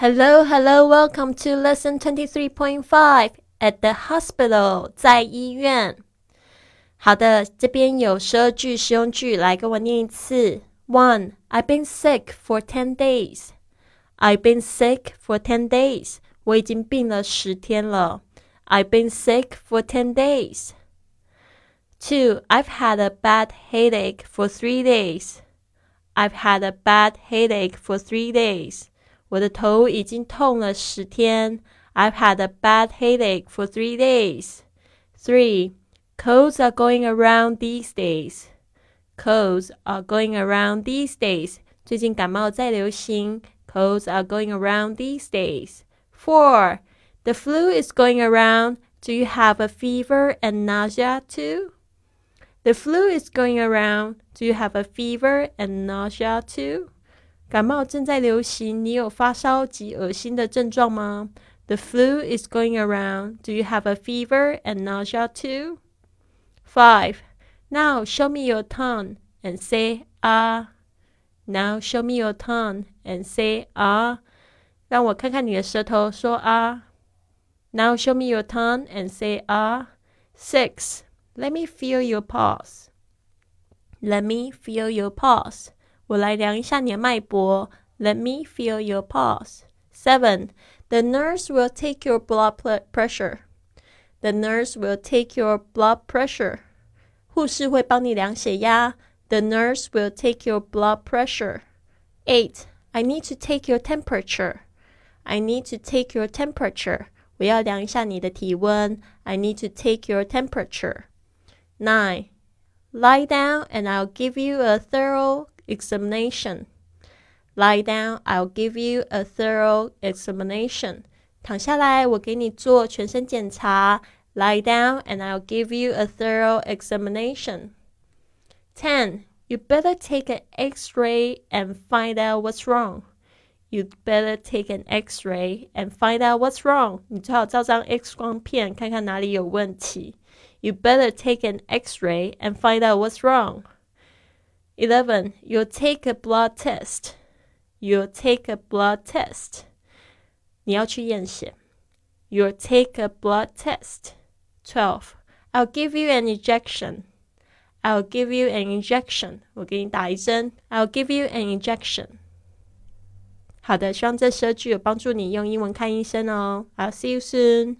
Hello, hello, welcome to lesson twenty three point five at the hospital，在医院。好的，这边有十二句实用句，来跟我念一次。One, I've been sick for ten days. I've been sick for ten days. 我已经病了十天了。I've been sick for ten days. Two, I've had a bad headache for three days. I've had a bad headache for three days. 我的头已经痛了十天。I've had a bad headache for three days. Three, colds are going around these days. Colds are going around these days. 最近感冒在流行。Colds are going around these days. Four, the flu is going around. Do you have a fever and nausea too? The flu is going around. Do you have a fever and nausea too? 感冒正在流行，你有发烧及恶心的症状吗？The flu is going around. Do you have a fever and nausea too? Five. Now show me your tongue and say ah. Now show me your tongue and say ah. 让我看看你的舌头，说啊。Now show me your tongue and say ah. Six. Let me feel your pulse. Let me feel your pulse. 我来量一下你的脉搏。Let me feel your pulse. Seven. The nurse will take your blood pressure. The nurse will take your blood pressure. 护士会帮你量血压。The nurse will take your blood pressure. Eight. I need to take your temperature. I need to take your temperature. 我要量一下你的体温。I need to take your temperature. Nine. Lie down and I'll give you a thorough examination. Lie down, I'll give you a thorough examination. 躺下来，我给你做全身检查。Lie down and I'll give you a thorough examination. 10. You better take an x-ray and find out what's wrong. You'd better take an x-ray and find out what's wrong. 你最好照张 X 光片，看看哪里有问题。You better take an x-ray and find out what's wrong. 11. You'll take a blood test. You'll take a blood test. 你要去验血。You'll take a blood test. 12. I'll give you an injection. I'll give you an injection. 我给你打一针。I'll give you an injection. 好的，希望这十二句有帮助你用英文看医生哦。I'll see you soon.